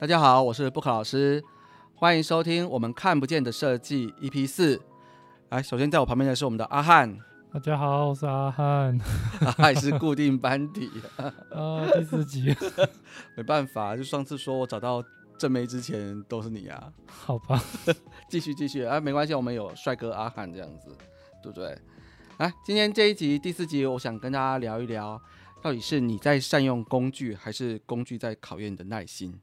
大家好，我是布克老师，欢迎收听我们看不见的设计 EP 四。来，首先在我旁边的是我们的阿汉，大家好，我是阿汉。阿汉是固定班底，啊，第四集，没办法，就上次说我找到正妹之前都是你啊。好吧，继续继续啊，没关系，我们有帅哥阿汉这样子，对不对？来，今天这一集第四集，我想跟大家聊一聊，到底是你在善用工具，还是工具在考验你的耐心？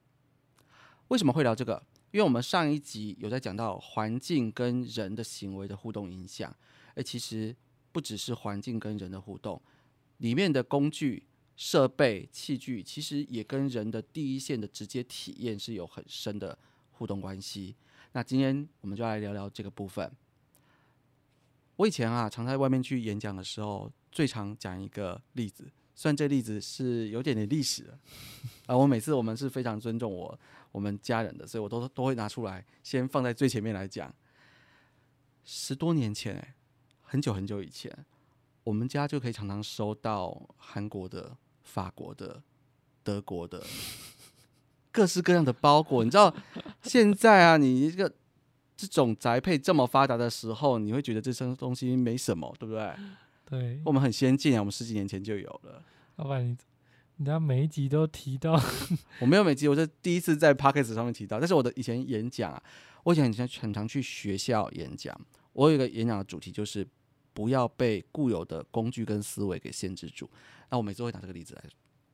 为什么会聊这个？因为我们上一集有在讲到环境跟人的行为的互动影响，诶，其实不只是环境跟人的互动，里面的工具、设备、器具，其实也跟人的第一线的直接体验是有很深的互动关系。那今天我们就来聊聊这个部分。我以前啊，常在外面去演讲的时候，最常讲一个例子。虽然这例子是有点点历史的，啊，我每次我们是非常尊重我我们家人的，所以我都都会拿出来先放在最前面来讲。十多年前，哎，很久很久以前，我们家就可以常常收到韩国的、法国的、德国的 各式各样的包裹。你知道，现在啊，你一个这种宅配这么发达的时候，你会觉得这些东西没什么，对不对？对，我们很先进啊，我们十几年前就有了。老板，你你家每一集都提到，我没有每集，我是第一次在 p o c k e t 上面提到。但是我的以前演讲啊，我以前很常很常去学校演讲。我有一个演讲的主题就是不要被固有的工具跟思维给限制住。那我每次会拿这个例子来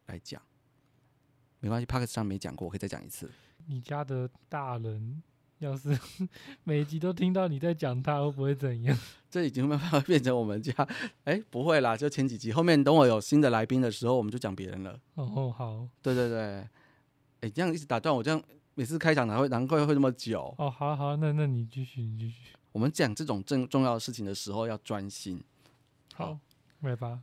来讲，没关系 p o c k e t 上没讲过，我可以再讲一次。你家的大人。要是 每一集都听到你在讲他，会不会怎样？这已经慢慢变成我们家，哎，不会啦，就前几集，后面等我有新的来宾的时候，我们就讲别人了。哦，好，对对对，哎，这样一直打断我，这样每次开场哪会难怪会那么久？哦，好好，那那你继续，你继续。我们讲这种正重要的事情的时候要专心。好，来吧。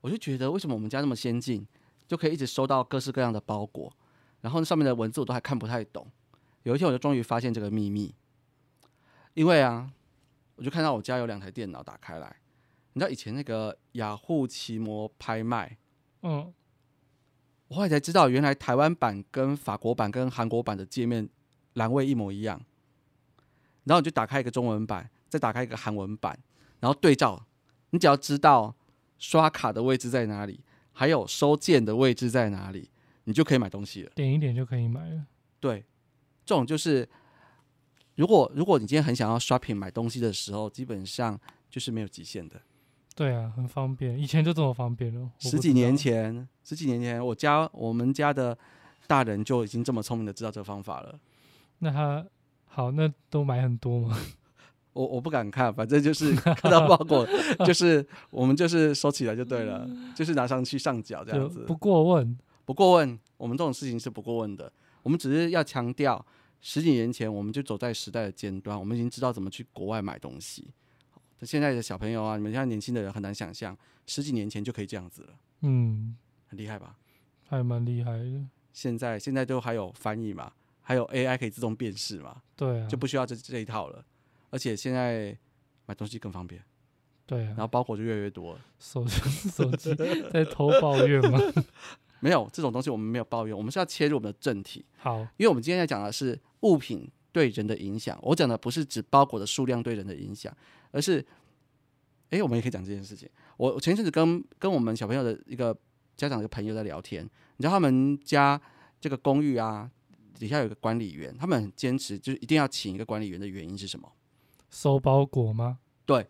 我就觉得为什么我们家那么先进，就可以一直收到各式各样的包裹，然后上面的文字我都还看不太懂。有一天，我就终于发现这个秘密，因为啊，我就看到我家有两台电脑打开来，你知道以前那个雅虎奇摩拍卖，嗯，我后来才知道，原来台湾版跟法国版跟韩国版的界面栏位一模一样，然后你就打开一个中文版，再打开一个韩文版，然后对照，你只要知道刷卡的位置在哪里，还有收件的位置在哪里，你就可以买东西了，点一点就可以买了，对。这种就是，如果如果你今天很想要 shopping 买东西的时候，基本上就是没有极限的。对啊，很方便，以前就这么方便了。十几年前，十几年前，我家我们家的大人就已经这么聪明的知道这个方法了。那他好，那都买很多吗？我我不敢看，反正就是看到包裹，就是我们就是收起来就对了，就是拿上去上缴这样子。不过问，不过问，我们这种事情是不过问的。我们只是要强调，十几年前我们就走在时代的尖端，我们已经知道怎么去国外买东西。现在的小朋友啊，你们现在年轻的人很难想象，十几年前就可以这样子了。嗯，很厉害吧？还蛮厉害的。现在现在都还有翻译嘛，还有 AI 可以自动辨识嘛？对，啊就不需要这这一套了。而且现在买东西更方便。对，然后包裹就越来越多。手手机在偷抱怨吗？没有这种东西，我们没有抱怨，我们是要切入我们的正题。好，因为我们今天要讲的是物品对人的影响。我讲的不是指包裹的数量对人的影响，而是，哎，我们也可以讲这件事情。我前一阵子跟跟我们小朋友的一个家长的朋友在聊天，你知道他们家这个公寓啊，底下有个管理员，他们很坚持，就是一定要请一个管理员的原因是什么？收包裹吗？对，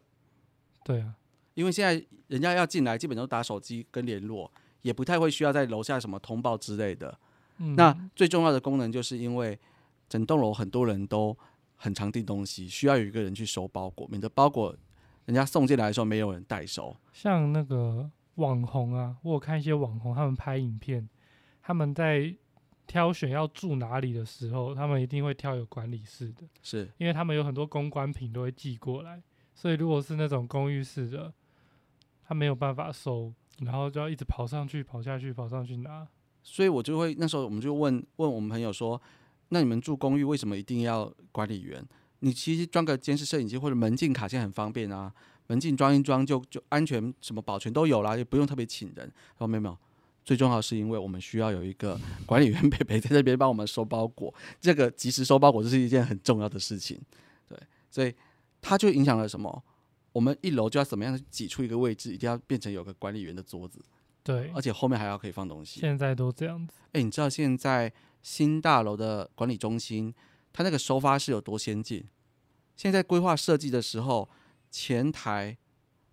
对啊，因为现在人家要进来，基本都打手机跟联络。也不太会需要在楼下什么通报之类的。那最重要的功能，就是因为整栋楼很多人都很常订东西，需要有一个人去收包裹，免得包裹人家送进来的时候没有人代收。像那个网红啊，我有看一些网红他们拍影片，他们在挑选要住哪里的时候，他们一定会挑有管理室的，是因为他们有很多公关品都会寄过来，所以如果是那种公寓式的，他没有办法收。然后就要一直跑上去、跑下去、跑上去拿，所以我就会那时候我们就问问我们朋友说：“那你们住公寓为什么一定要管理员？你其实装个监视摄影机或者门禁卡现在很方便啊，门禁装一装就就安全，什么保全都有啦，也不用特别请人。”说没有没有，最重要是因为我们需要有一个 管理员陪陪在这边帮我们收包裹，这个及时收包裹这是一件很重要的事情，对，所以它就影响了什么？我们一楼就要怎么样挤出一个位置，一定要变成有个管理员的桌子，对而，且后面还要可以放东西。现在都这样子。哎、你知道现在新大楼的管理中心，它那个收发室有多先进？现在规划设计的时候，前台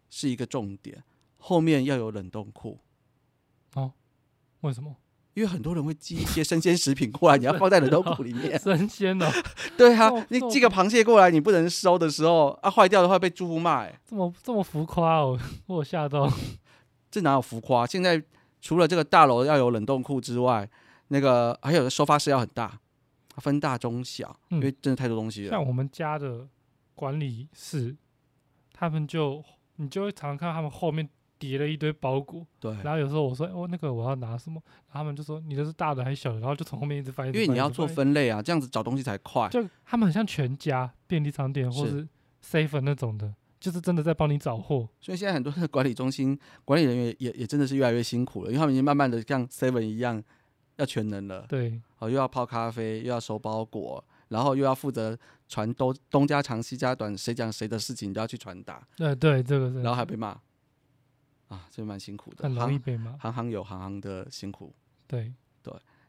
是一个重点，后面要有冷冻库，哦为什么？因为很多人会寄一些生鲜食品过来，你要放在冷冻库里面。生鲜哦，对啊你寄个螃蟹过来，你不能收的时候啊，坏掉的话被住户骂、欸，这么这么浮夸哦，我吓到。这哪有浮夸？现在除了这个大楼要有冷冻库之外，那个还有收发室要很大，分大中小，因嗯为真的太多东西了。像我们家的管理室，他们就你就会常常看到他们后面叠了一堆包裹，对，然后有时候我说哦那个我要拿什么，然后他们就说你的是大的还是小的，然后就从后面一直翻，因为你要做分类啊，这样子找东西才快。就他们很像全家便利商店或是。是 seven 那种的，就是真的在帮你找货。所以现在很多的管理中心管理人员也也真的是越来越辛苦了，因为他们已经慢慢的像 Seven 一样要全能了，对，哦，又要泡咖啡，又要收包裹，然后又要负责传东东家长西家短，谁讲谁的事情都要去传达，对对，这个是。然后还被骂，啊，这蛮辛苦的，很容易行被骂。行行有行行的辛苦。对，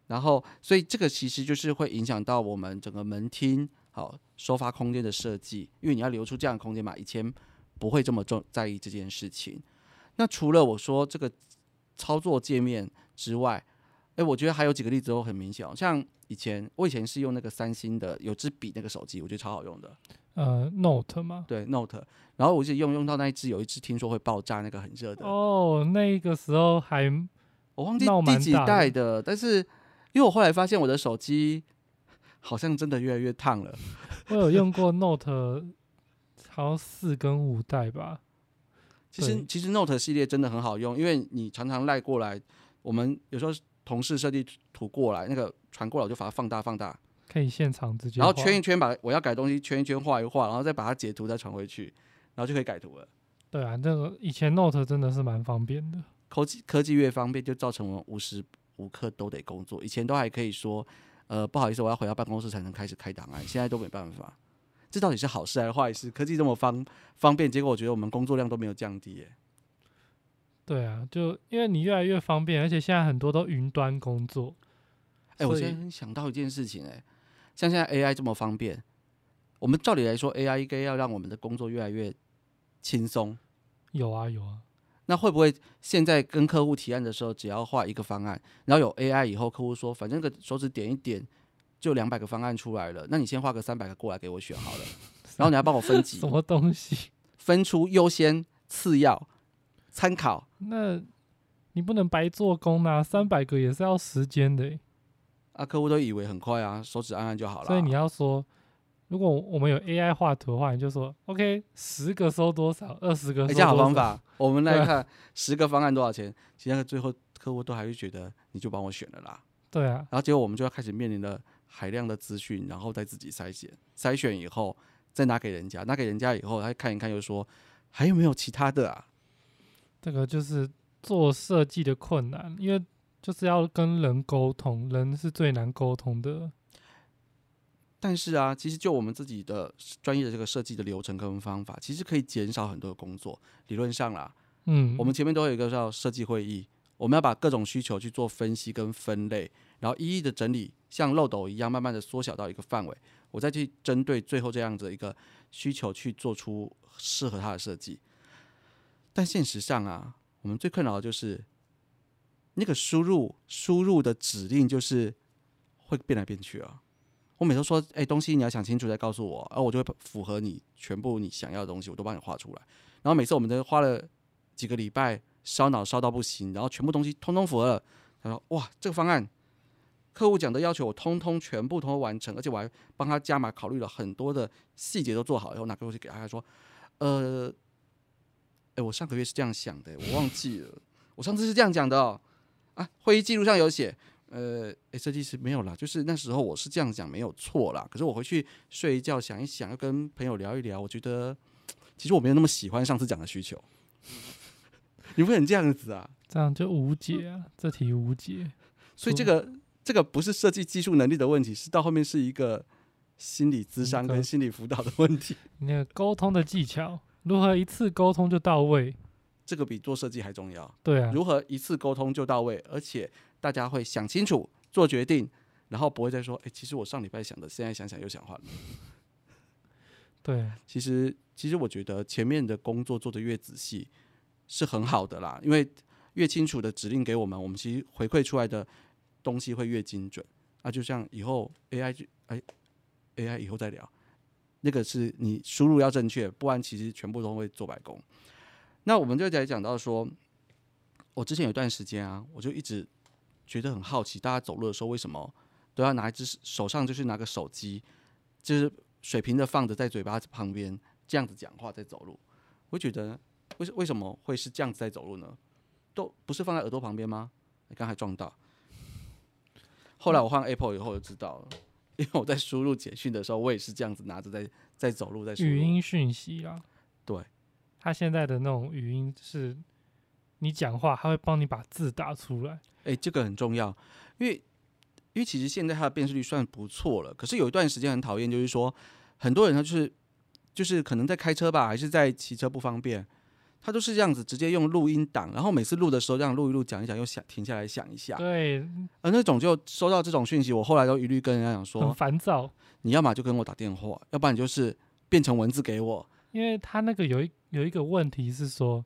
然后，所以这个其实就是会影响到我们整个门厅好收发空间的设计，因为你要留出这样的空间嘛，以前不会这么重在意这件事情。那除了我说这个操作界面之外，哎，我觉得还有几个例子都很明显哦，像以前我以前是用那个三星的有支笔那个手机，我觉得超好用的，呃，Note 吗。对 Note，然后我就用用到那一只有一只听说会爆炸，那个很热的，哦，那个时候还我忘记闹第几代的，但是因为我后来发现我的手机好像真的越来越烫了。我有用过 Note，好像四跟五代吧。其实其实 Note 系列真的很好用，因为你常常赖过来，我们有时候同事设计图过来，那个传过来我就把它放大放大，可以现场直接，然后圈一圈把我要改的东西圈一圈画一画，然后再把它截图再传回去，然后就可以改图了。对啊，这个以前 Note 真的是蛮方便的。科技科技越方便，就造成我们无时无刻都得工作。以前都还可以说，呃，不好意思，我要回到办公室才能开始开档案，现在都没办法。这到底是好事还是坏事？科技这么方方便，结果我觉得我们工作量都没有降低耶。对啊，就因为你越来越方便，而且现在很多都云端工作。哎、我所以现在想到一件事情、哎，像现在 AI 这么方便，我们照理来说，AI 应该要让我们的工作越来越轻松。有啊有啊，那会不会现在跟客户提案的时候，只要画一个方案，然后有 AI 以后，客户说反正个手指点一点，就两百个方案出来了，那你先画个三百个过来给我选好了，然后你要帮我分级什，么东西？分出优先、次要、参考。那你不能白做工啊，三百个也是要时间的欸。啊，客户都以为很快啊，手指按按就好了。所以你要说，如果我们有 AI 画图的话，你就说 OK，十个收多少，二十个哎，收这样好多少。方法。我们 来看十个方案多少钱，其实最后客户都还是觉得你就帮我选了啦。对啊，然后结果我们就要开始面临了海量的资讯，然后再自己筛选，筛选以后再拿给人家，拿给人家以后，他看一看又说还有没有其他的啊？这个就是做设计的困难，因为就是要跟人沟通，人是最难沟通的。但是啊，其实就我们自己的专业的这个设计的流程跟方法，其实可以减少很多的工作。理论上啦，嗯，我们前面都有一个叫设计会议，我们要把各种需求去做分析跟分类，然后一一的整理，像漏斗一样，慢慢的缩小到一个范围，我再去针对最后这样子的一个需求去做出适合它的设计。但现实上啊，我们最困扰的就是那个输入输入的指令就是会变来变去啊。我每次说，哎、东西你要想清楚再告诉我，然后我就会符合你全部你想要的东西，我都帮你画出来。然后每次我们都花了几个礼拜烧脑烧到不行，然后全部东西通通符合了。他说：“哇，这个方案客户讲的要求我通通全部通通完成，而且我还帮他加码考虑了很多的细节都做好以后拿过去给他，他说：呃，哎，我上个月是这样想的，我忘记了，我上次是这样讲的哦。啊，会议记录上有写。”呃，诶设计师没有啦，就是那时候我是这样讲没有错啦。可是我回去睡一觉想一想，要跟朋友聊一聊，我觉得其实我没有那么喜欢上次讲的需求。你不能这样子啊！这样就无解啊，这题无解。所以这个这个不是设计技术能力的问题，是到后面是一个心理咨商跟心理辅导的问题。那个沟通的技巧，如何一次沟通就到位？这个比做设计还重要。对啊，如何一次沟通就到位，而且大家会想清楚做决定，然后不会再说，哎、其实我上礼拜想的，现在想想又想换了。对啊，其实，其实我觉得前面的工作做得越仔细是很好的啦，因为越清楚的指令给我们，我们其实回馈出来的东西会越精准。啊，就像以后 AI 就哎 AI 以后再聊，那个是你输入要正确，不然其实全部都会做白工。那我们就在讲到说，我之前有一段时间啊，我就一直觉得很好奇，大家走路的时候为什么都要拿一只手上就是拿个手机，就是水平的放着在嘴巴旁边这样子讲话在走路，我觉得为什为什么会是这样子在走路呢？都不是放在耳朵旁边吗？你刚才撞到。后来我换 Apple 以后就知道了，因为我在输入简讯的时候，我也是这样子拿着在在走路在输入。语音讯息啊。对，他现在的那种语音是，你讲话，他会帮你把字打出来。哎、这个很重要，因为因为其实现在它的辨识率算不错了，可是有一段时间很讨厌，就是说很多人他就是就是可能在开车吧，还是在骑车不方便，他都是这样子直接用录音档，然后每次录的时候这样录一录讲一讲，又想停下来想一下，对，而那种就收到这种讯息，我后来都一律跟人家讲说很说，烦躁，你要么就跟我打电话，要不然你就是变成文字给我，因为他那个有一有一个问题是说，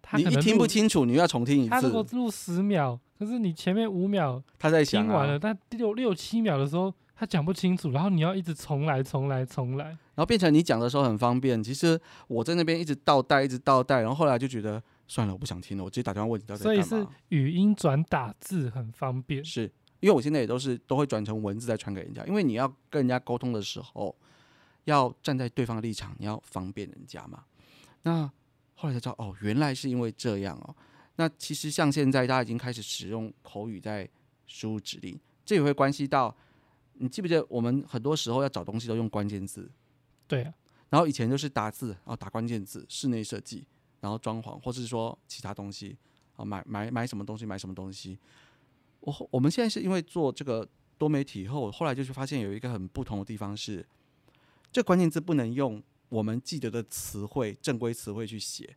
他你一听不清楚，你又要重听一他如果次，录十秒，可是你前面五秒他在听完了，，但六六七秒的时候他讲不清楚，然后你要一直重来重来重来。然后变成你讲的时候很方便。其实我在那边一直倒带，一直倒带，然后后来就觉得算了，我不想听了，我直接打电话问你到底所以是嘛。语音转打字很方便。是因为我现在也都是都会转成文字再传给人家，因为你要跟人家沟通的时候，要站在对方的立场，你要方便人家嘛。那后来才知道，哦，原来是因为这样哦。那其实像现在大家已经开始使用口语在输入指令，这也会关系到，你记不记得我们很多时候要找东西都用关键字，对啊，然后以前就是打字，然后打关键字，室内设计，然后装潢，或是说其他东西，啊，买买买什么东西，买什么东西。我后我们现在是因为做这个多媒体以后，后来就是发现有一个很不同的地方是，这关键字不能用我们记得的词汇、正规词汇去写，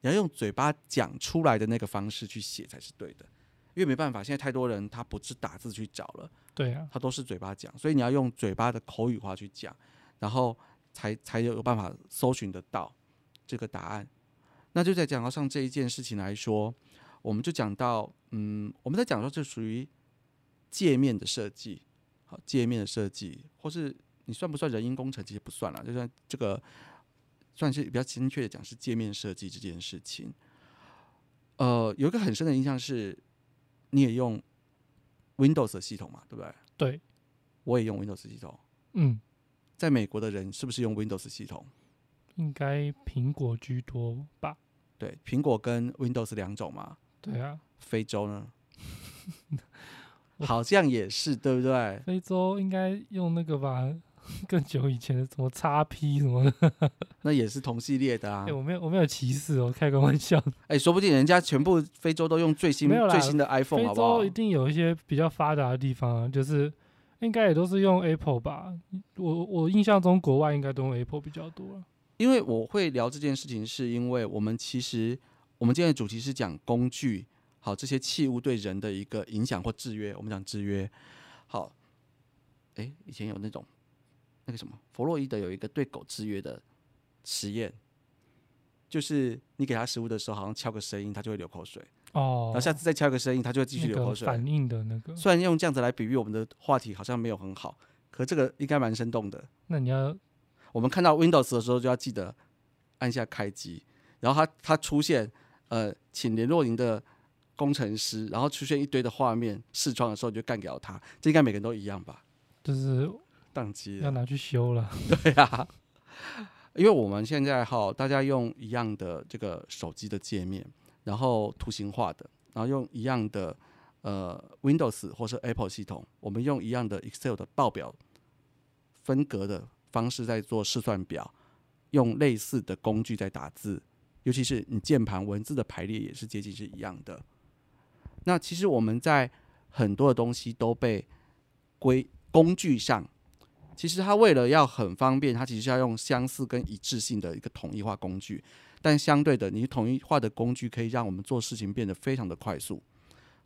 你要用嘴巴讲出来的那个方式去写才是对的。因为没办法，现在太多人他不是打字去找了，对啊，他都是嘴巴讲，所以你要用嘴巴的口语化去讲，然后才才有办法搜寻得到这个答案。那就在讲到上这一件事情来说，我们就讲到，嗯，我们在讲说这属于界面的设计，好，界面的设计，或是你算不算人因工程？其实不算了，就算这个算是比较精确的讲是界面设计这件事情。呃，有一个很深的印象是，你也用 Windows 的系统嘛，对不对？对，我也用 Windows 系统。嗯，在美国的人是不是用 Windows 系统？应该苹果居多吧？对，苹果跟 Windows 两种嘛。对啊，非洲呢？好像也是，对不对？非洲应该用那个吧？更久以前的什么叉 P 什么的，那也是同系列的啊哎、。我没有我没有歧视哦，开个玩笑。哎、说不定人家全部非洲都用最新最新的 iPhone，好不好洲一？定有一些比较发达的地方啊，就是应该也都是用 Apple 吧？我我印象中国外应该都用 Apple 比较多啊。因为我会聊这件事情，是因为我们其实我们今天的主题是讲工具，好这些器物对人的一个影响或制约。我们讲制约，好，哎、以前有那种那个什么，弗洛伊德有一个对狗制约的实验，就是你给它食物的时候，好像敲个声音，它就会流口水，哦然后，下次再敲个声音，它就会继续流口水。个反应的那个，虽然用这样子来比喻我们的话题好像没有很好，可这个应该蛮生动的。那你要我们看到 Windows 的时候，就要记得按下开机，然后它它出现呃，请联络您的工程师，然后出现一堆的画面视窗的时候，你就干掉它。这应该每个人都一样吧？就是宕机了，要拿去修了。对啊。因为我们现在哈，大家用一样的这个手机的界面，然后图形化的，然后用一样的呃 Windows 或是 Apple 系统，我们用一样的 Excel 的报表分隔的方式在做试算表，用类似的工具在打字，尤其是你键盘文字的排列也是接近是一样的。那其实我们在很多的东西都被归工具上，其实它为了要很方便，它其实要用相似跟一致性的一个统一化工具。但相对的，你统一化的工具可以让我们做事情变得非常的快速。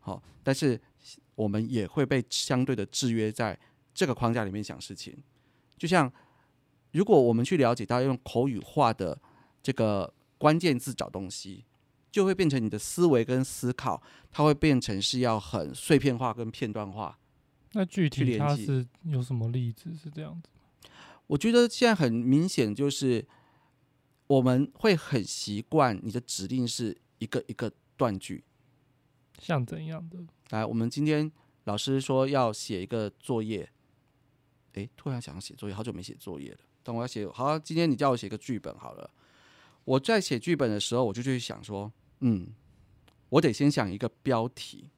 好，但是我们也会被相对的制约在这个框架里面想事情。就像如果我们去了解到用口语化的这个关键字找东西。就会变成你的思维跟思考，它会变成是要很碎片化跟片段化。那具体它是有什么例子是这样子？我觉得现在很明显，就是我们会很习惯你的指令是一个一个断句。像怎样的？来，我们今天老师说要写一个作业，诶，突然想要写作业，好久没写作业了。等我要写，好，今天你叫我写个剧本好了。我在写剧本的时候，我就去想说，嗯，我得先想一个标题，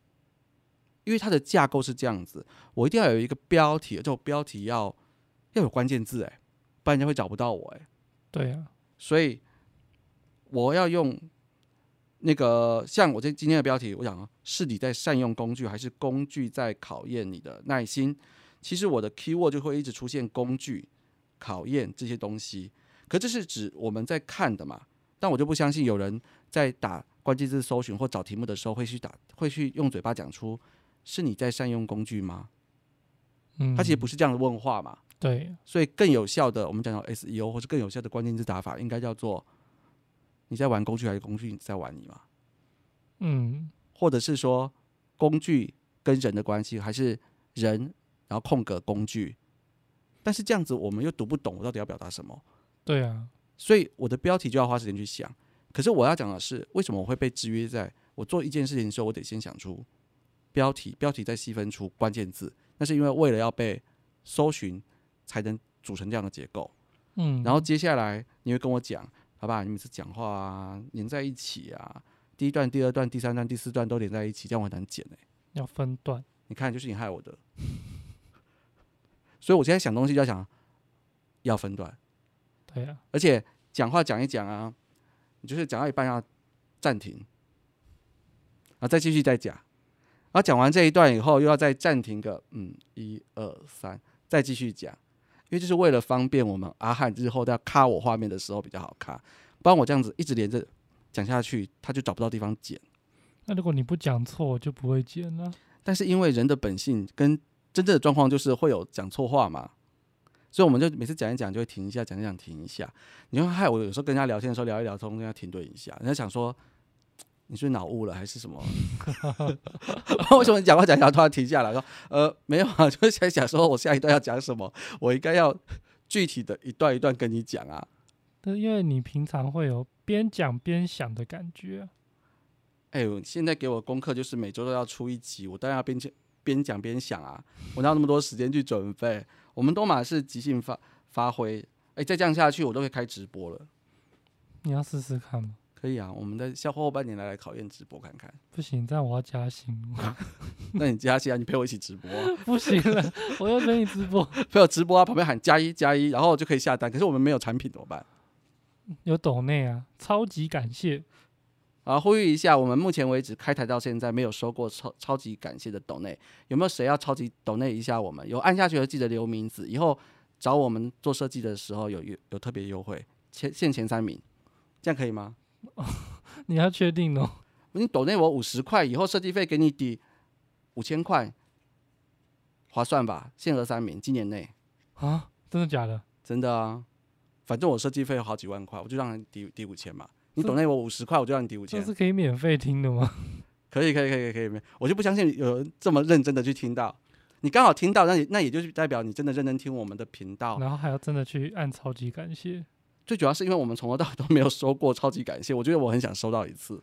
因为它的架构是这样子，我一定要有一个标题，这种标题要要有关键字，诶，不然人家会找不到我，诶。对啊，所以我要用那个像我这今天的标题，我想是你在善用工具，还是工具在考验你的耐心？其实我的 key word 就会一直出现工具、考验这些东西。可这是指我们在看的嘛？但我就不相信有人在打关键字搜寻或找题目的时候会去打，会去用嘴巴讲出是你在善用工具吗？嗯，他其实不是这样的问话嘛。对，所以更有效的，我们讲到 SEO 或者更有效的关键字打法，应该叫做你在玩工具还是工具在玩你嘛？嗯，或者是说工具跟人的关系，还是人然后空格工具？但是这样子我们又读不懂我到底要表达什么。对啊，所以我的标题就要花时间去想。可是我要讲的是，为什么我会被制约？在我做一件事情的时候，我得先想出标题，标题再细分出关键字。那是因为为了要被搜寻，才能组成这样的结构。嗯，然后接下来你会跟我讲，好吧？你每次讲话啊，连在一起啊，第一段、第二段、第三段、第四段都连在一起，这样我很难剪哎、要分段，你看，就是你害我的。所以我现在想东西就要想要分段。对啊，而且讲话讲一讲啊，你就是讲到一半要暂停，然后再继续再讲，然后讲完这一段以后又要再暂停个嗯一二三，再继续讲，因为就是为了方便我们阿汉日后要卡我画面的时候比较好卡，不然我这样子一直连着讲下去，他就找不到地方剪。那如果你不讲错，我就不会剪了。但是因为人的本性跟真正的状况就是会有讲错话嘛，所以我们就每次讲一讲就会停一下，讲一讲停一下。你会，害我有时候跟人家聊天的时候聊一聊，中间要停顿一下，人家想说你是脑雾了还是什么？为什么你讲话讲讲突然停下来说呃没有啊，就是在想说我下一段要讲什么，我应该要具体的一段一段跟你讲啊。但因为你平常会有边讲边想的感觉啊，哎、呦，现在给我功课就是每周都要出一集，我当然要边讲边讲边想啊，我哪有那么多时间去准备？我们都马是即兴发发挥，哎、再这样下去我都会开直播了。你要试试看吗？可以啊，我们在下后半年来来考验直播看看。不行，这样我要加薪。那你加薪啊，你陪我一起直播啊、不行了，我要陪你直播。陪我直播啊，旁边喊加一加一，然后就可以下单。可是我们没有产品怎么办？有抖内啊，超级感谢。啊，呼吁一下，我们目前为止开台到现在没有收过超超级感谢的抖内，有没有谁要超级抖内一下我们？有按下去的记得留名字，以后找我们做设计的时候有有有特别优惠，前限前三名，这样可以吗？你要确定哦。你抖内我五十块，以后设计费给你抵五千块，划算吧？限额三名，今年内啊，真的假的？真的啊，反正我设计费有好几万块，我就让你抵抵五千嘛。你这抖内我五十块，我就让你抵五千这。是可以免费听的吗？可以，可以，可以，可以，可以。我就不相信有人这么认真的去听到。你刚好听到，那也那也就是代表你真的认真听我们的频道。然后还要真的去按超级感谢，最主要是因为我们从头到尾都没有收过超级感谢，我觉得我很想收到一次。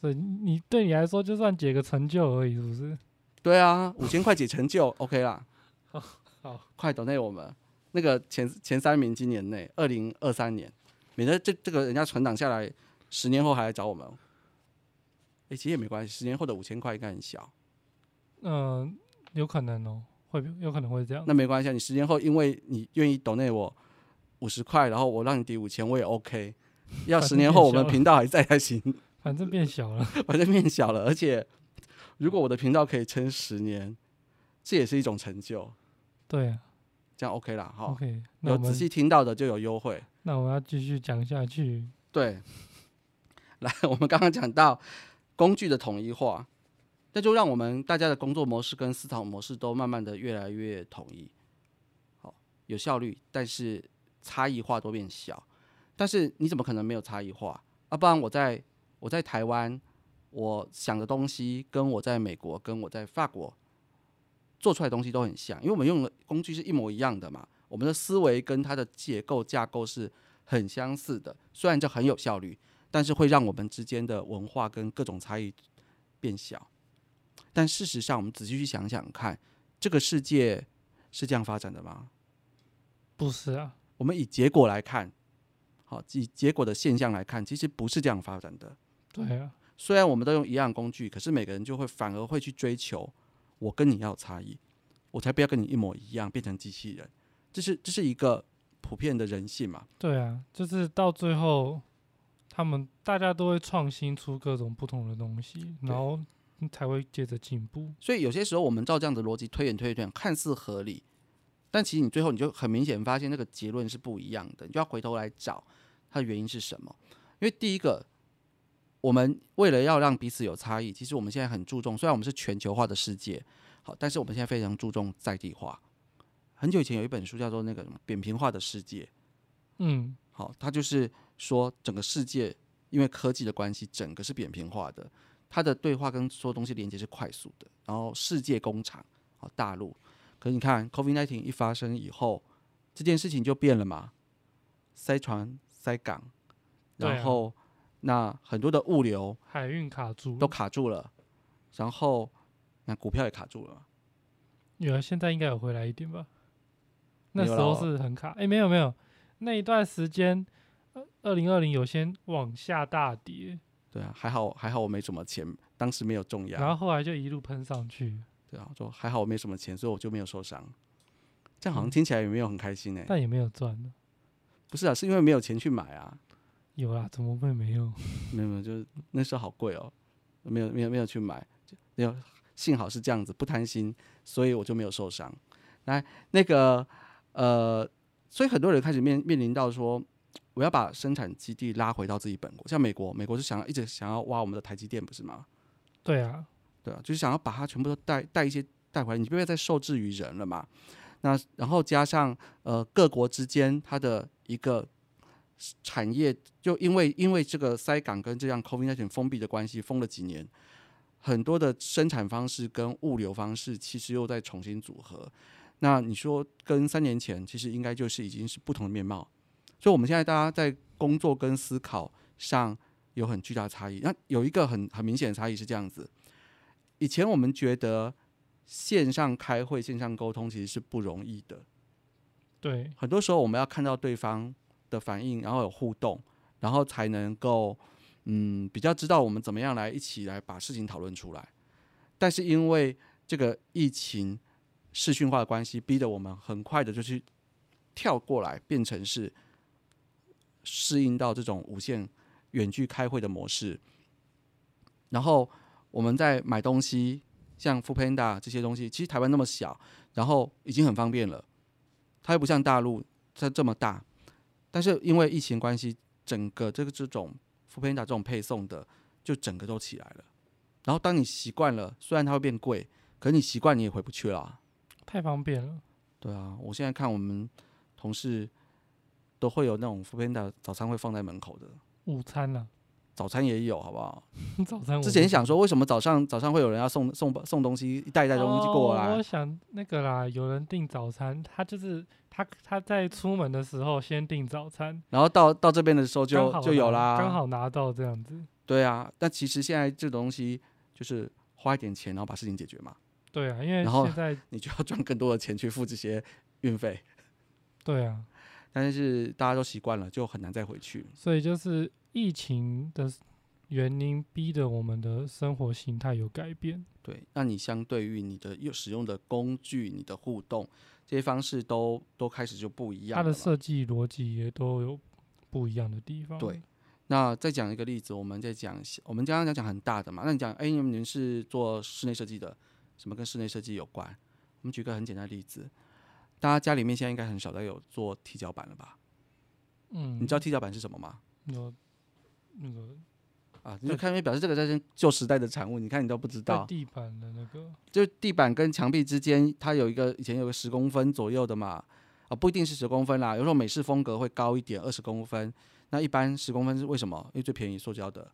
所以你对你来说就算解个成就而已，是不是？对啊，五千块解成就 OK 啦。好，快等内我们那个前前三名，今年内二零二三年，免得这这个人家存档下来，十年后还来找我们。哎、其实也没关系，十年后的五千块应该很小，嗯、有可能哦，会有可能会这样。那没关系啊。你十年后因为你愿意抖内我五十块，然后我让你抵五千，我也 OK。要十年后我们频道还在才行，反正变小了。反正变小了。而且如果我的频道可以撑十年，这也是一种成就。对啊这样 OK 啦，哈。，OK，有仔细听到的就有优惠。那我要继续讲下去。对，来，我们刚刚讲到工具的统一化，那就让我们大家的工作模式跟思考模式都慢慢的越来越统一，好，有效率，但是差异化都变小。但是你怎么可能没有差异化？啊，不然我在我在台湾，我想的东西跟我在美国跟我在法国做出来的东西都很像，因为我们用的工具是一模一样的嘛，我们的思维跟它的结构架构是很相似的，虽然这很有效率，但是会让我们之间的文化跟各种差异变小。但事实上，我们仔细去想想看，这个世界是这样发展的吗？不是啊，我们以结果来看，好，以结果的现象来看，其实不是这样发展的。对啊，虽然我们都用一样工具，可是每个人就会反而会去追求我跟你要差异，我才不要跟你一模一样，变成机器人。这是这是一个普遍的人性嘛？对啊，就是到最后，他们大家都会创新出各种不同的东西，然后才会接着进步。所以有些时候我们照这样的逻辑推演推演，看似合理，但其实你最后你就很明显发现那个结论是不一样的，你就要回头来找它的原因是什么。因为第一个，我们为了要让彼此有差异，其实我们现在很注重，虽然我们是全球化的世界，好，但是我们现在非常注重在地化。很久以前有一本书叫做那个什么扁平化的世界，嗯，好，它就是说整个世界因为科技的关系，整个是扁平化的，它的对话跟所有东西连接是快速的。然后世界工厂，好大陆，可是你看 COVID-19 一发生以后，这件事情就变了嘛，塞船、塞港，然后、那很多的物流海运卡住都，卡住了，然后那股票也卡住了嘛。有啊，现在应该有回来一点吧？那时候是很卡，哎、没有没有，那一段时间，二零二零有先往下大跌，对啊，还好还好我没什么钱，当时没有中然。后后来就一路喷上去，对啊，说还好我没什么钱，所以我就没有受伤。这样好像嗯听起来也没有很开心哎、但也没有赚呢。不是啊，是因为没有钱去买啊。有啦，怎么会没有？没有没有，就是那时候好贵哦，没有没有没有去买，就没有幸好是这样子，不贪心，所以我就没有受伤。来，那个呃，所以很多人开始面面临到说，我要把生产基地拉回到自己本国，像美国，美国是想要一直想要挖我们的台积电，不是吗？对啊，对啊，就是想要把它全部都带带一些带回来，你不要再受制于人了嘛。那然后加上呃各国之间它的一个产业，就因为因为这个塞港跟这样 COVID-19 封闭的关系，封了几年，很多的生产方式跟物流方式其实又在重新组合。那你说跟三年前其实应该就是已经是不同的面貌，所以我们现在大家在工作跟思考上有很巨大的差异。那有一个很很明显的差异是这样子，以前我们觉得线上开会、线上沟通其实是不容易的，对，很多时候我们要看到对方的反应，然后有互动，然后才能够嗯比较知道我们怎么样来一起来把事情讨论出来。但是因为这个疫情视讯化的关系，逼得我们很快的就去跳过来，变成是适应到这种无线远距开会的模式。然后我们在买东西，像 f o o Panda 这些东西，其实台湾那么小，然后已经很方便了。它又不像大陆它这么大，但是因为疫情关系，整个这个这种 f o o Panda 这种配送的，就整个都起来了。然后当你习惯了，虽然它会变贵，可是你习惯你也回不去了啊。太方便了。对啊，我现在看我们同事都会有那种 f o o Panda 早餐会放在门口的，午餐啦，早餐也有，好不好？早餐我之前想说，为什么早上早上会有人要送送送东西，一袋一袋东西过来？哦我想那个啦，有人订早餐，他就是他他在出门的时候先订早餐，然后到到这边的时候就就有啦。刚好拿到这样子。对啊，但其实现在这种东西就是花一点钱，然后把事情解决嘛，对啊，因为然后现在你就要赚更多的钱去付这些运费。对啊，但是大家都习惯了，就很难再回去。所以就是疫情的原因逼得我们的生活形态有改变。对，那你相对于你的用使用的工具、你的互动这些方式都都开始就不一样了。它的设计逻辑也都有不一样的地方。对那再讲一个例子，我们再讲，我们刚刚讲讲很大的嘛，那你讲，哎，你们是做室内设计的，什么跟室内设计有关？我们举个很简单的例子，大家家里面现在应该很少再有做踢脚板了吧？嗯，你知道踢脚板是什么吗？有那个啊，你就看，因为表示这个在是旧时代的产物，你看你都不知道，地板的那个，就是地板跟墙壁之间，它有一个以前有个十公分左右的嘛，啊，不一定是十公分啦，有时候美式风格会高一点，二十公分。那一般十公分是为什么？因为最便宜，塑胶的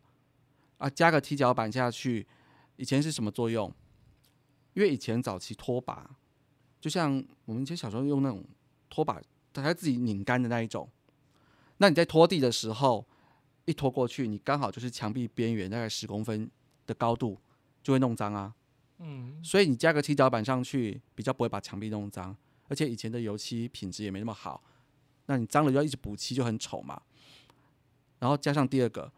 啊，加个踢脚板下去，以前是什么作用？因为以前早期拖把，就像我们以前小时候用那种拖把，它自己拧干的那一种。那你在拖地的时候，一拖过去，你刚好就是墙壁边缘大概十公分的高度，就会弄脏啊。嗯，所以你加个踢脚板上去，比较不会把墙壁弄脏，而且以前的油漆品质也没那么好，那你脏了就要一直补漆，就很丑嘛。然后加上第二个，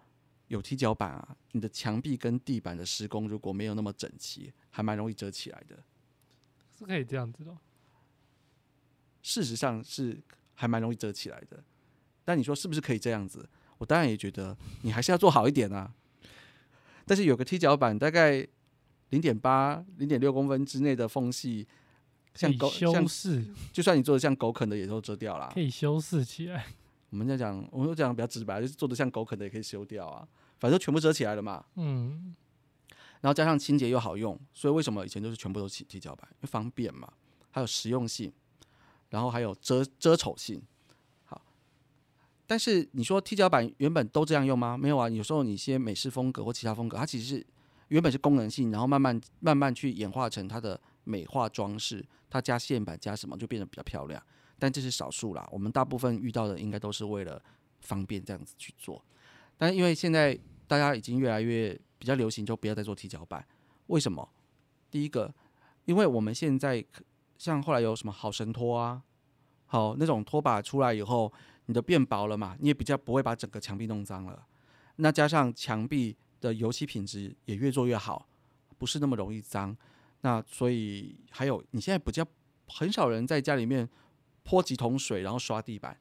有踢脚板啊，你的墙壁跟地板的施工如果没有那么整齐，还蛮容易遮起来的。是可以这样子的。事实上是还蛮容易遮起来的，但你说是不是可以这样子？我当然也觉得你还是要做好一点啊。但是有个踢脚板，大概零点八、零点六公分之内的缝隙，像狗修饰，就算你做的像狗啃的，也都遮掉了。可以修饰起来。我们在讲，我们讲比较直白，就是做的像狗啃的也可以修掉啊，反正全部遮起来了嘛。嗯。然后加上清洁又好用，所以为什么以前都是全部都起踢脚板？因为方便嘛，还有实用性，然后还有遮遮丑性。好，但是你说踢脚板原本都这样用吗？没有啊，有时候你一些美式风格或其他风格，它其实是原本是功能性，然后慢慢慢慢去演化成它的美化装饰，它加线板加什么就变得比较漂亮。但这是少数啦，我们大部分遇到的应该都是为了方便这样子去做。但因为现在大家已经越来越比较流行，就不要再做踢脚板。为什么？第一个，因为我们现在像后来有什么好神拖啊，好那种拖把出来以后，你的变薄了嘛，你也比较不会把整个墙壁弄脏了。那加上墙壁的油漆品质也越做越好，不是那么容易脏。那所以还有，你现在比较很少人在家里面。泼几桶水，然后刷地板。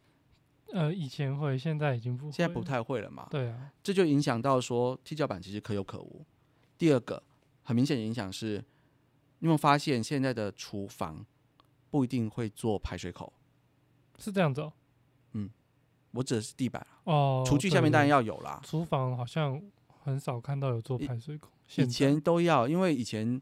呃，以前会，现在已经不，现在不太会了嘛。对啊，这就影响到说踢脚板其实可有可无。第二个很明显的影响是，你有没有发现现在的厨房不一定会做排水口？是这样子哦。嗯，我指的是地板哦，厨具下面当然要有啦。厨房好像很少看到有做排水口，以前都要，因为以前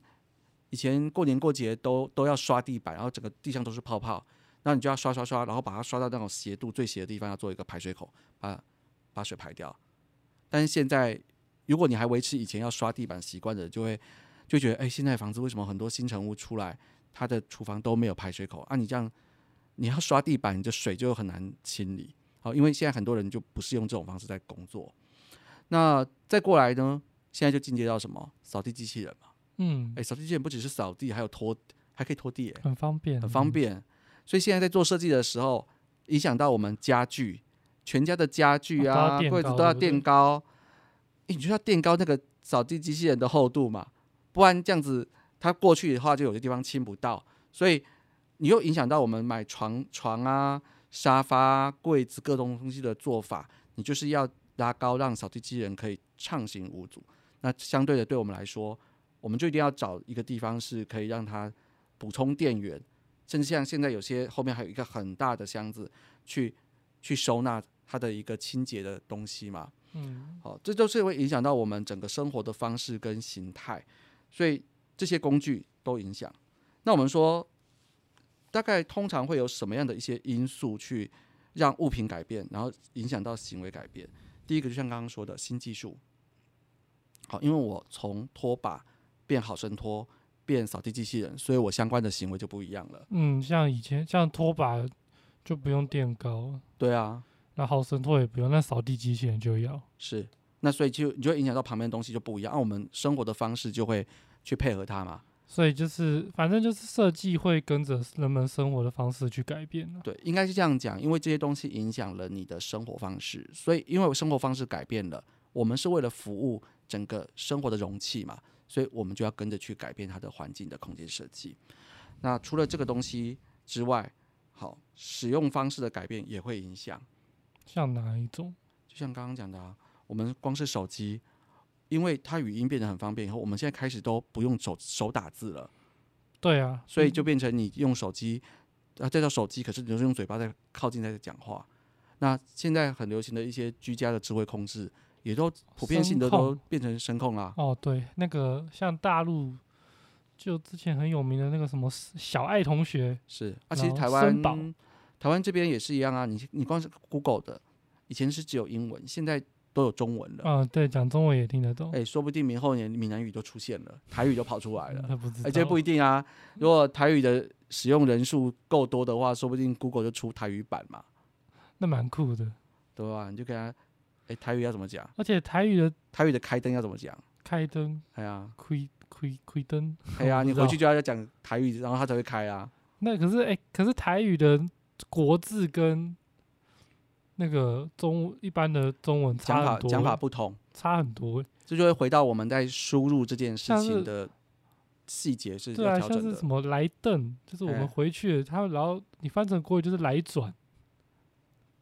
以前过年过节都都要刷地板，然后整个地上都是泡泡。那你就要刷刷刷，然后把它刷到那种斜度最斜的地方，要做一个排水口，把把水排掉。但是现在，如果你还维持以前要刷地板习惯的，就会就觉得，哎，现在房子为什么很多新成屋出来，它的厨房都没有排水口啊？你这样你要刷地板，你的水就很难清理。好，因为现在很多人就不是用这种方式在工作。那再过来呢，现在就进阶到什么扫地机器人嘛？嗯，哎，扫地机器人不只是扫地，还有拖，还可以拖地，很方便，很方便。所以现在在做设计的时候，影响到我们家具，全家的家具啊，柜子都要垫高。你就要垫高那个扫地机器人的厚度嘛，不然这样子它过去的话，就有些地方清不到。所以你又影响到我们买床床啊、沙发、柜子各种东西的做法，你就是要拉高，让扫地机器人可以畅行无阻。那相对的，对我们来说，我们就一定要找一个地方是可以让它补充电源。甚至像现在有些后面还有一个很大的箱子，去去收纳它的一个清洁的东西嘛。嗯，好，这都是会影响到我们整个生活的方式跟形态，所以这些工具都影响。那我们说，大概通常会有什么样的一些因素去让物品改变，然后影响到行为改变？第一个就像刚刚说的新技术，好，因为我从拖把变好生拖。变扫地机器人，所以我相关的行为就不一样了。嗯，像以前像拖把就不用垫高，对啊，那好生拖也不用，那扫地机器人就要。是，那所以就你就会影响到旁边的东西就不一样，那我们生活的方式就会去配合它嘛。所以就是反正就是设计会跟着人们生活的方式去改变对，应该是这样讲，因为这些东西影响了你的生活方式，所以因为生活方式改变了，我们是为了服务整个生活的容器嘛。所以我们就要跟着去改变它的环境的空间设计。那除了这个东西之外，好，使用方式的改变也会影响。像哪一种？就像刚刚讲的，啊，我们光是手机，因为它语音变得很方便以后，我们现在开始都不用手手打字了，对啊，所以就变成你用手机，啊，这叫手机，可是你就是用嘴巴在靠近在讲话。那现在很流行的一些居家的智慧控制，也都普遍性的都变成声控啦。哦，对，那个像大陆就之前很有名的那个什么小爱同学，是啊，其实台湾台湾这边也是一样啊。你你光是 Google 的，以前是只有英文，现在都有中文了。嗯、对，讲中文也听得懂。哎、说不定明后年闽南语就出现了，台语就跑出来了。他不知道，哎、这不一定啊。如果台语的使用人数够多的话，说不定 Google 就出台语版嘛，那蛮酷的。对吧？你就给他，哎、台语要怎么讲？而且台语的台语的开灯要怎么讲？开灯、哎呀，开开开灯，哎呀，你回去就要讲台语，然后它才会开啊。那可是哎、可是台语的国字跟那个中一般的中文讲法讲法不同，差很多欸。这就会回到我们在输入这件事情的细节是对啊，像是什。么来邓，就是我哎们回去，他然后你翻成国语就是来转，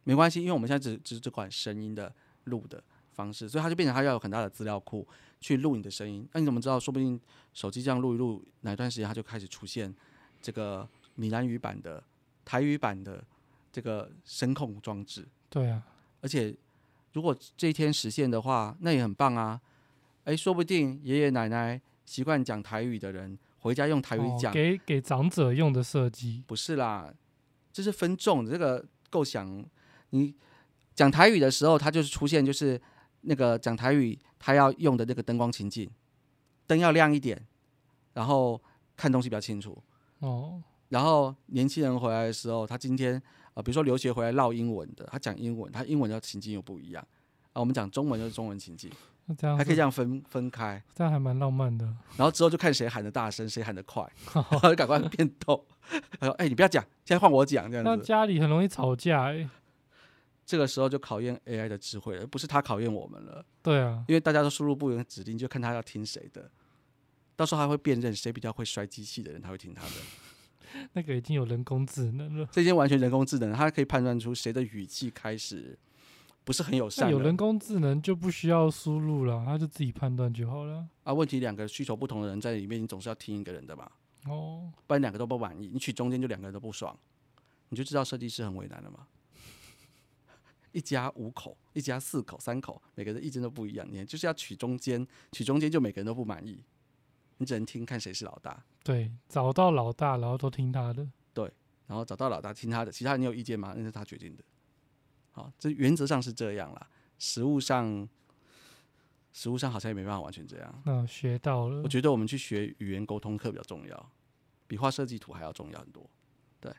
没关系，因为我们现在只只只管声音的录的方式，所以它就变成它要有很大的资料库去录你的声音。那你怎么知道？说不定手机这样录一录，哪一段时间它就开始出现这个闽南语版的、台语版的这个声控装置。对啊，而且如果这一天实现的话，那也很棒啊！诶，说不定爷爷奶奶习惯讲台语的人，回家用台语哦讲，给给长者用的设计，不是啦，这是分众的这个构想。你讲台语的时候，他就是出现就是那个讲台语他要用的那个灯光情境，灯要亮一点，然后看东西比较清楚。哦，然后年轻人回来的时候，他今天呃，比如说留学回来唠英文的，他讲英文，他英文的情境又不一样啊。我们讲中文就是中文情境，那这样还可以是这样分分开。这样还蛮浪漫的。然后之后就看谁喊的大声，谁喊的快，然后就赶快变动。他说：“哎、你不要讲，现在换我讲。”这那样子，那家里很容易吵架哎、这个时候就考验 AI 的智慧了，不是他考验我们了，对啊，因为大家都输入不同的指令，就看他要听谁的。到时候他会辨认谁比较会摔机器的人，他会听他的。那个已经有人工智能了。这已经完全人工智能，它可以判断出谁的语气开始不是很友善。有人工智能就不需要输入了，他就自己判断就好了。啊，问题两个需求不同的人在里面，你总是要听一个人的嘛，哦，不然两个都不满意，你取中间就两个人都不爽，你就知道设计师很为难了嘛。一家五口，一家四口、三口，每个人意见都不一样，你就是要取中间，取中间就每个人都不满意，你只能听看谁是老大，对，找到老大，然后都听他的。对然后找到老大听他的，其他人你有意见吗？那是他决定的。好，这原则上是这样啦，实物上，实物上好像也没办法完全这样。那学到了我，觉得我们去学语言沟通课比较重要，比画设计图还要重要很多。对，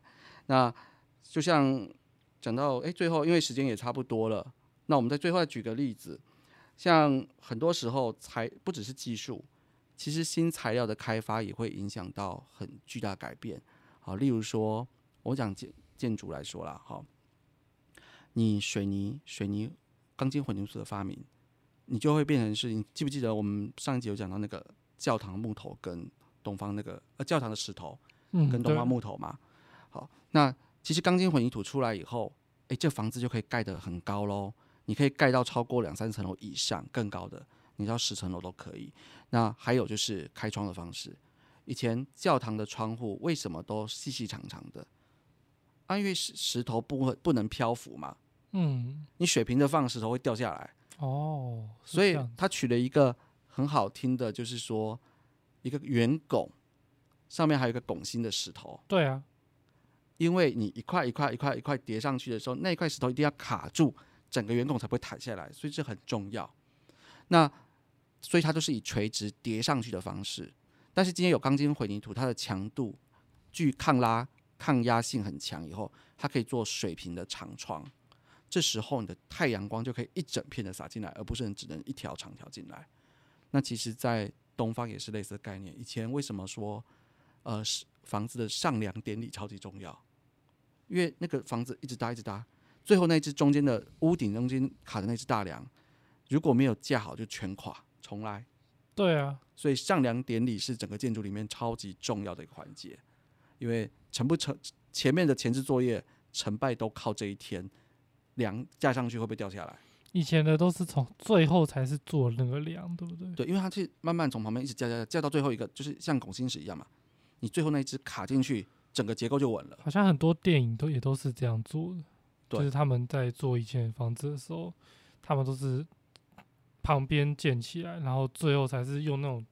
那就像讲到哎、诶最后因为时间也差不多了，那我们在最后再举个例子，像很多时候材不只是技术，其实新材料的开发也会影响到很巨大改变。好，例如说我讲建建筑来说啦，好，你水泥水泥钢筋混凝土的发明。你就会变成是，你记不记得我们上一集有讲到那个教堂木头跟东方那个呃教堂的石头嗯，跟东方木头嘛？好，那其实钢筋混凝土出来以后，诶，这房子就可以盖得很高喽。你可以盖到超过两三层楼以上，更高的，你到十层楼都可以。那还有就是开窗的方式，以前教堂的窗户为什么都细细长长的？啊，因为石石头不会不能漂浮嘛，嗯，你水平的放石头会掉下来。哦，所以他取了一个很好听的，就是说一个圆拱，上面还有一个拱心的石头，对啊，因为你一块一块一块一块叠上去的时候，那一块石头一定要卡住整个圆拱才不会塌下来，所以这很重要。那所以它就是以垂直叠上去的方式，但是今天有钢筋混凝土，它的强度、具抗拉、抗压性很强，以后它可以做水平的长窗。这时候你的太阳光就可以一整片的洒进来，而不是只能一条长条进来。那其实，在东方也是类似的概念。以前为什么说，呃，是房子的上梁典礼超级重要？因为那个房子一直搭一直搭，最后那只中间的屋顶中间卡的那只大梁，如果没有架好就全垮，重来。对啊，所以上梁典礼是整个建筑里面超级重要的一个环节，因为成不成前面的前置作业成败都靠这一天，梁架上去会不会掉下来？以前的都是从最后才是做那个梁，对不对？对，因为它是慢慢从旁边一直加加加加到最后一个，就是像拱心石一样嘛，你最后那一只卡进去，整个结构就稳了。好像很多电影都也都是这样做的，对就是他们在做以前的房子的时候，他们都是旁边建起来，然后最后才是用那种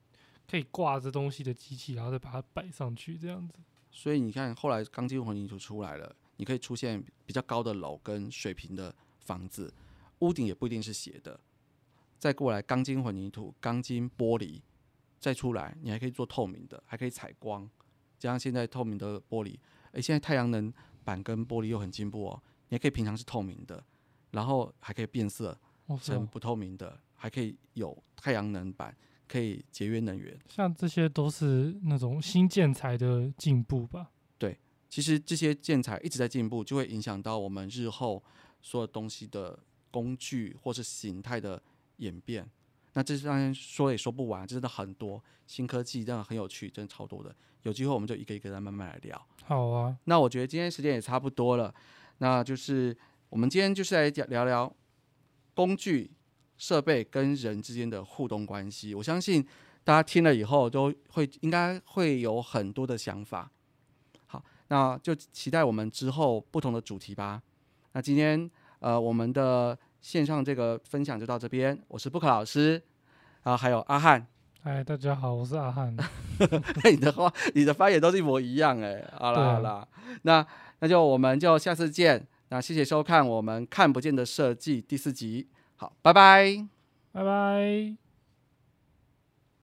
可以挂着东西的机器，然后再把它摆上去这样子。所以你看，后来钢筋混凝土出来了，你可以出现比较高的楼跟水平的房子，屋顶也不一定是斜的。再过来钢筋混凝土、钢筋玻璃，再出来你还可以做透明的，还可以采光，加上现在透明的玻璃，诶，现在太阳能板跟玻璃又很进步哦，你还可以平常是透明的，然后还可以变色成不透明的，还可以有太阳能板，可以节约能源。像这些都是那种新建材的进步吧？对其实这些建材一直在进步，就会影响到我们日后所有东西的工具或是形态的演变。那这当然说也说不完，真的很多新科技，真的很有趣，真的超多的。有机会我们就一个一个再慢慢来聊。好啊，那我觉得今天时间也差不多了，那就是我们今天就是来讲聊聊工具、设备跟人之间的互动关系。我相信大家听了以后都会应该会有很多的想法。好，那就期待我们之后不同的主题吧。那今天呃我们的线上这个分享就到这边，我是布克老师，然后还有阿汉。哎，大家好，我是阿汉。你的话，你的发言都是一模一样哎。好啦好啦，那那就我们就下次见。那谢谢收看我们看不见的设计第四集。好，拜拜。拜拜。